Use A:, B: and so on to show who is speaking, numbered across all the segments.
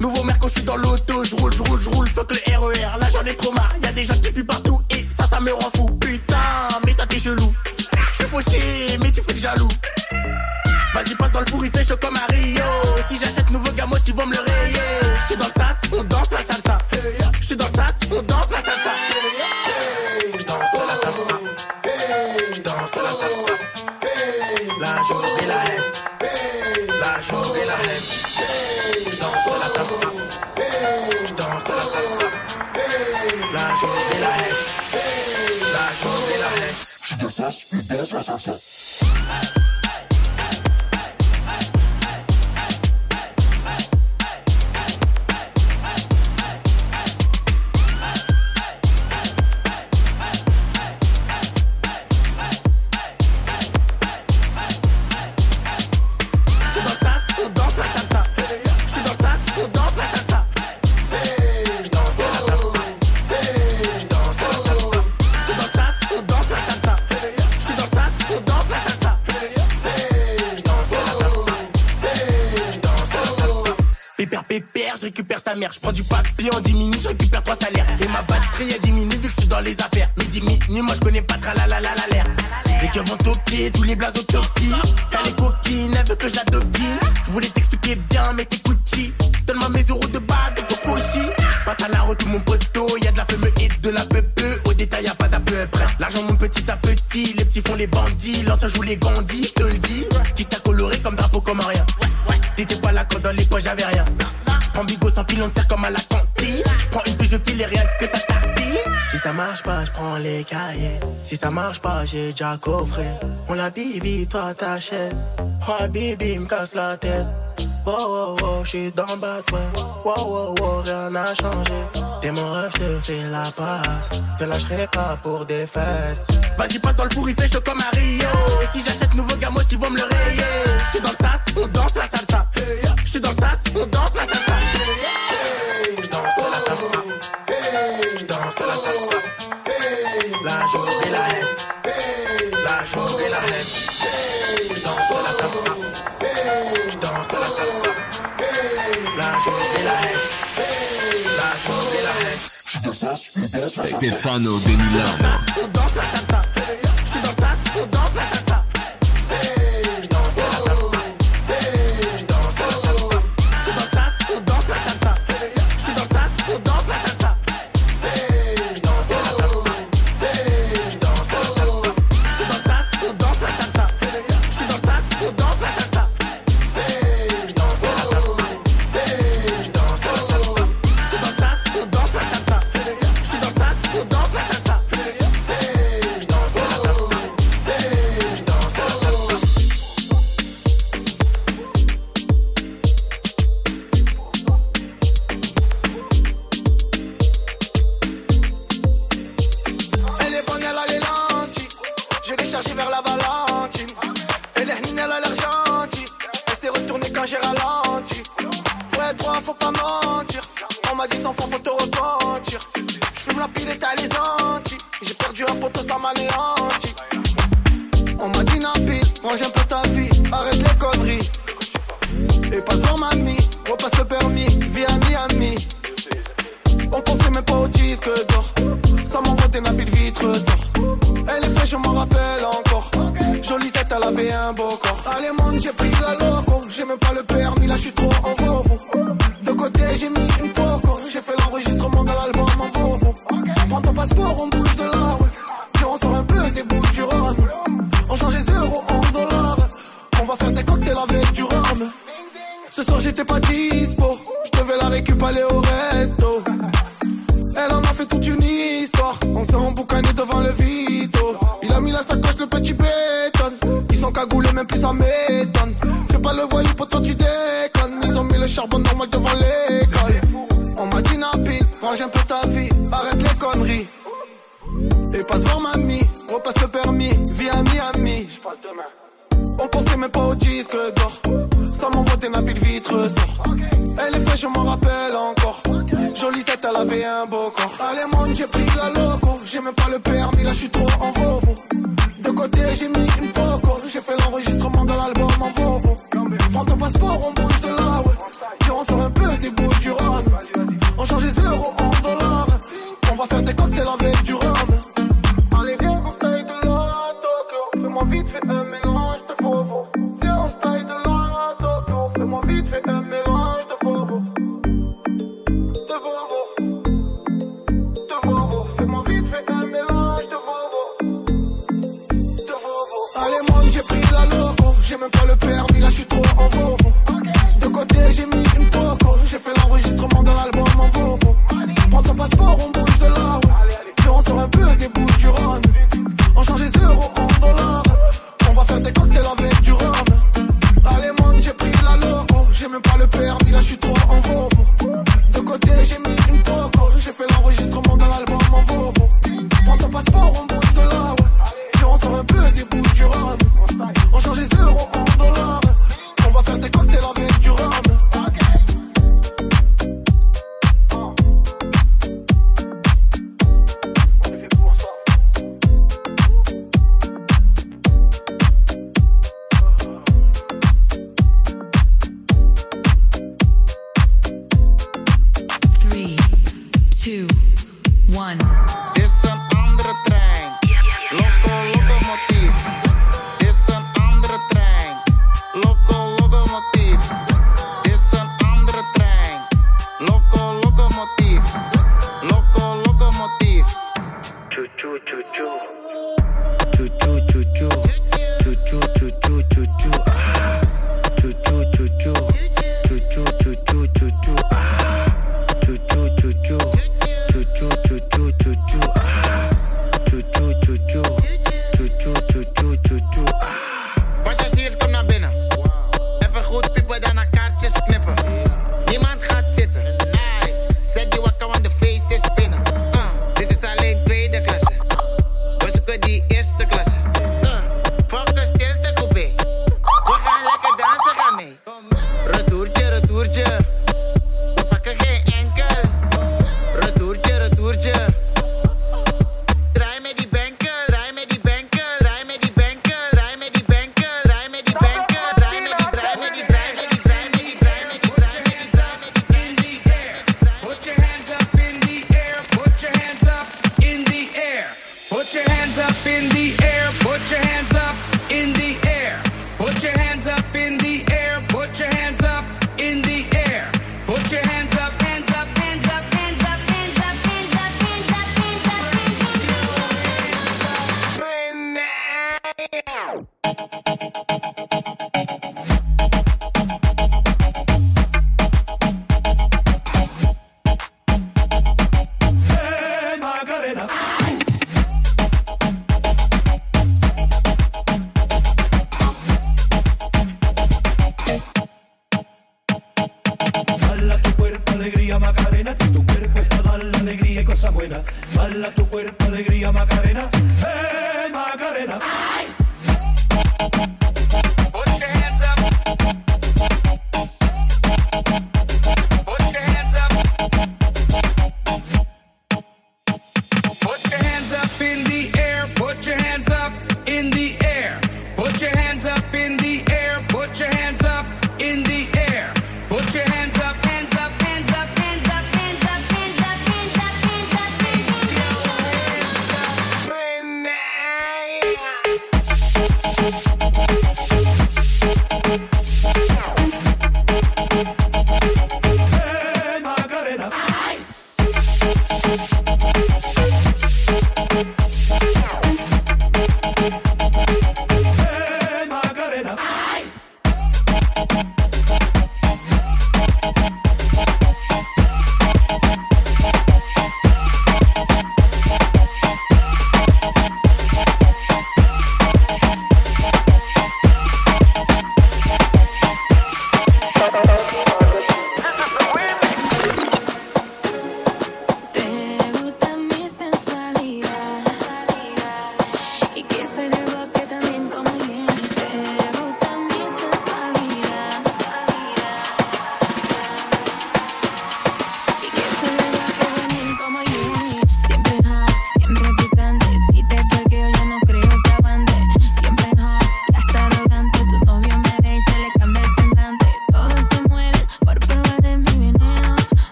A: Nouveau merco, je suis dans l'auto, je roule, je roule, je roule, fuck le RER, là j'en ai trop marre, y'a des gens qui puent partout et ça, ça me rend fou. Putain, mais t'as tes chelou. Je suis fauché, mais tu fais le jaloux. Vas-y, passe dans le four, il fait chaud comme Rio. Si j'achète nouveau gamos, ils vont me le rayer. Je suis dans le sas, on danse la salsa. Je suis dans le sas, on danse la salsa. Je danse la salsa. Je danse la salsa. Là, je la S. La S. She does us, she does us, she does us, J'prends bigo sans fil, on tire comme à la cantine. J'prends une puis je file et rien que ça tartine. Si ça marche pas, j'prends les cahiers. Si ça marche pas, j'ai déjà coffré. On la bibi, toi t'achètes. Oh, bibi, me casse la tête. Wow, wow, wow, j'suis dans le bac, ouais. Wow, wow, rien n'a changé. T'es mon rêve, te fais la passe. Te lâcherai pas pour des fesses. Vas-y, passe dans le four, il fait chaud comme à Et si j'achète nouveau gamos, ils vont me le rayer. J'suis dans le sas, on danse la salsa. J'suis dans le sas, on danse la salsa. J'danse la salsa. J'danse la salsa. La journée et la S. La journée et la S. J'danse la salsa.
B: Stefano Denilano. mentir. On m'a dit sans fond, faut te repentir. J'fume la pile et t'as les ans. le petit béton. Ils sont cagoulés, même plus ça m'étonne. Fais pas le voyou, pour tu déconnes. Ils ont mis le charbon normal devant l'école. On m'a dit Nabil, range un peu ta vie, arrête les conneries. Et passe voir mamie, repasse le permis, vis à Miami. J'passe demain. On pensait même pas au disque d'or. Ça m'envoie des Nabil vitre sort. Elle est fraîche, je m'en rappelle encore. Jolie tête, elle avait un beau corps. Allez, monde, j'ai pris la loco. J'ai même pas le permis, là, je suis trop en vovo j'ai mis une coco, j'ai fait l'enregistrement. même pas le permis, là je suis trop en vaux. De côté j'ai mis une poco, j'ai fait l'enregistrement de l'album en Volvo. Prends ton passeport, on bouge de là, ouais. Puis on sort un peu des bouches du Rhône. On change les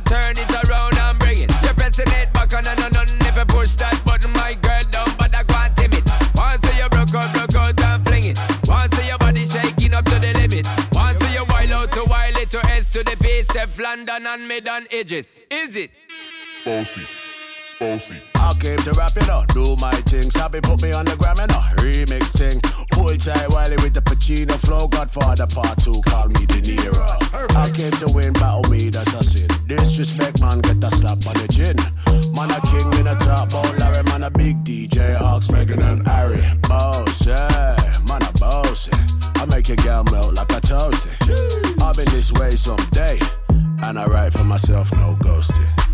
C: turn
D: it
E: around and bring it. You're pressing it back on and on, on. If you push that button, my girl, don't bother go tame it. Once you broke out, broke out and fling it. Once your body shaking up to the limit. Once you wild out to wild little to S to the base, London and mid on edges. Is it?
D: Bossy bossy.
F: I came to rap it up, do my thing. Sabi put me on the gram and a remix thing. Full tie Wiley with the Pacino flow. Godfather part two, call me De Niro. I came to win, battle me, that's a sin. Disrespect, man, get a slap on the chin. Man, a king in a top, oh Larry, man, a big DJ, Ox, Megan and Harry. Boss, man, a boss. I make your girl melt like a toasty. I've been this way someday, and I write for myself, no ghosting.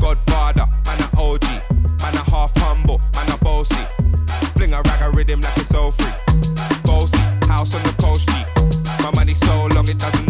D: Godfather, man a OG, man a half humble, man a bossy. Fling a rag a rhythm like it's all free. Bossy, house on the coast, G. My money so long it doesn't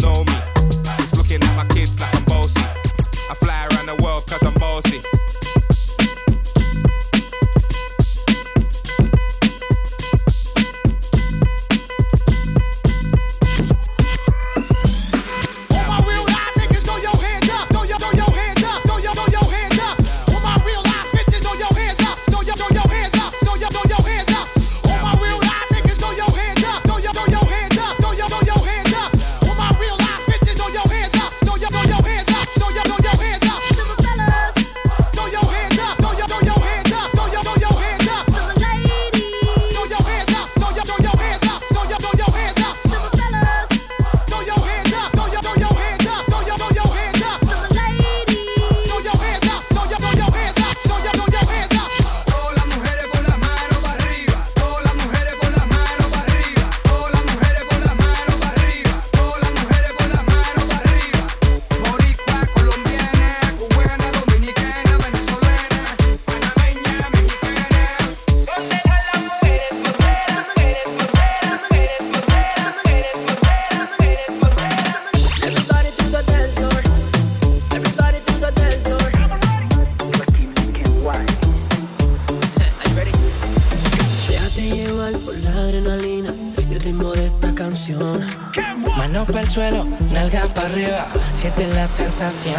G: sensación.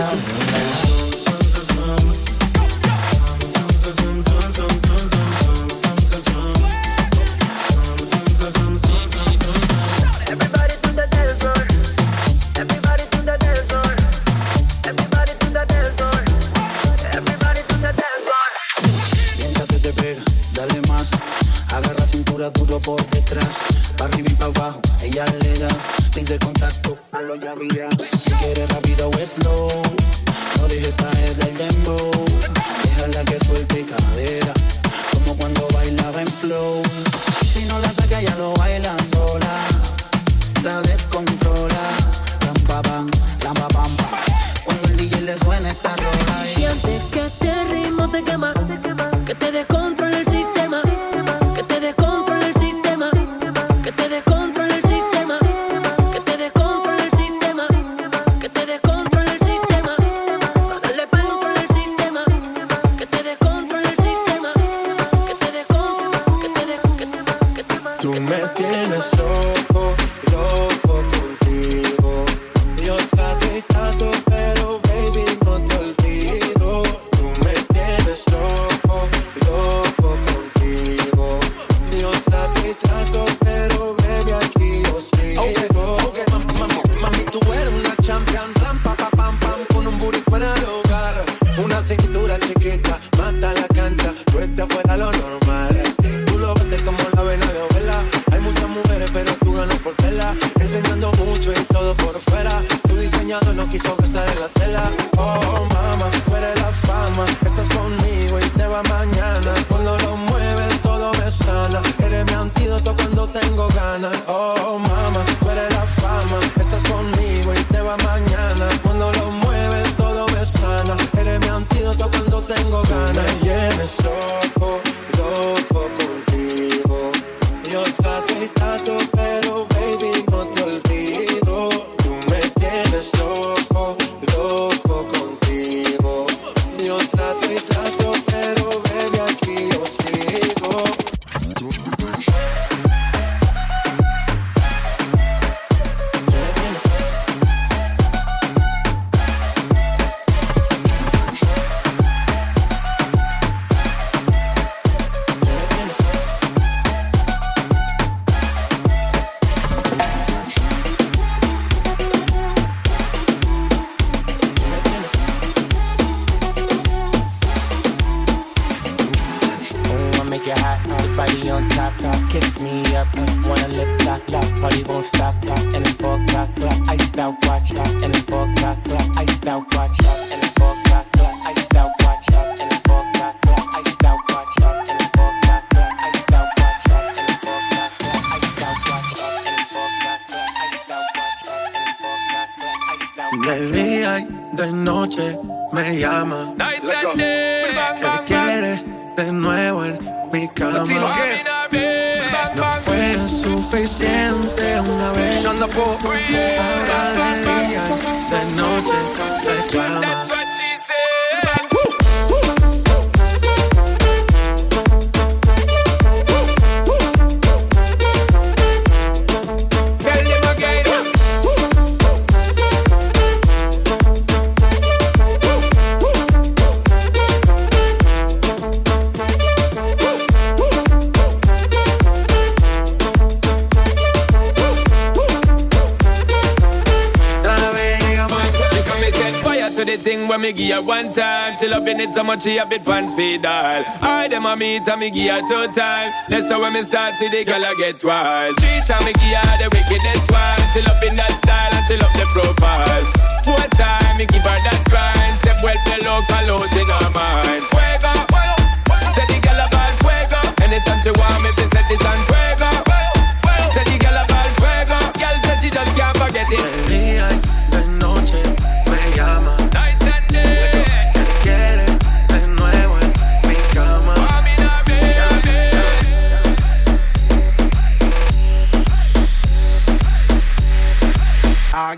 H: De día y de noche me llama. ¿Qué quiere de nuevo en mi cama? No fue suficiente una vez. Ahora de día y de noche reclama.
E: to the thing where me give her one time. She loving it so much she a bit pants pedal. I dem a meet and me give her two time. That's how when me start see the girl I get wild. Three time me give her the wickedest one. She loving that style and she love the profile. Four time me give her that grind. Step well the local out in her mind. Fuego, say the girl about fuego. Anytime she want me, she set it on fuego. Say the girl about fuego. Girl said she just can't forget it.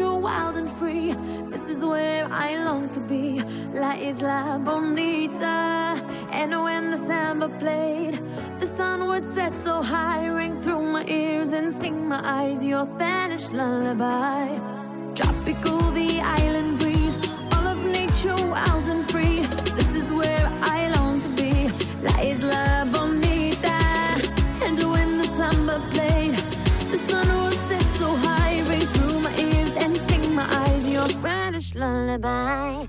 I: nature wild and free. This is where I long to be. La Isla Bonita. And when the samba played, the sun would set so high, ring through my ears and sting my eyes. Your Spanish lullaby. Tropical, the island breeze, all of nature wild and lullaby.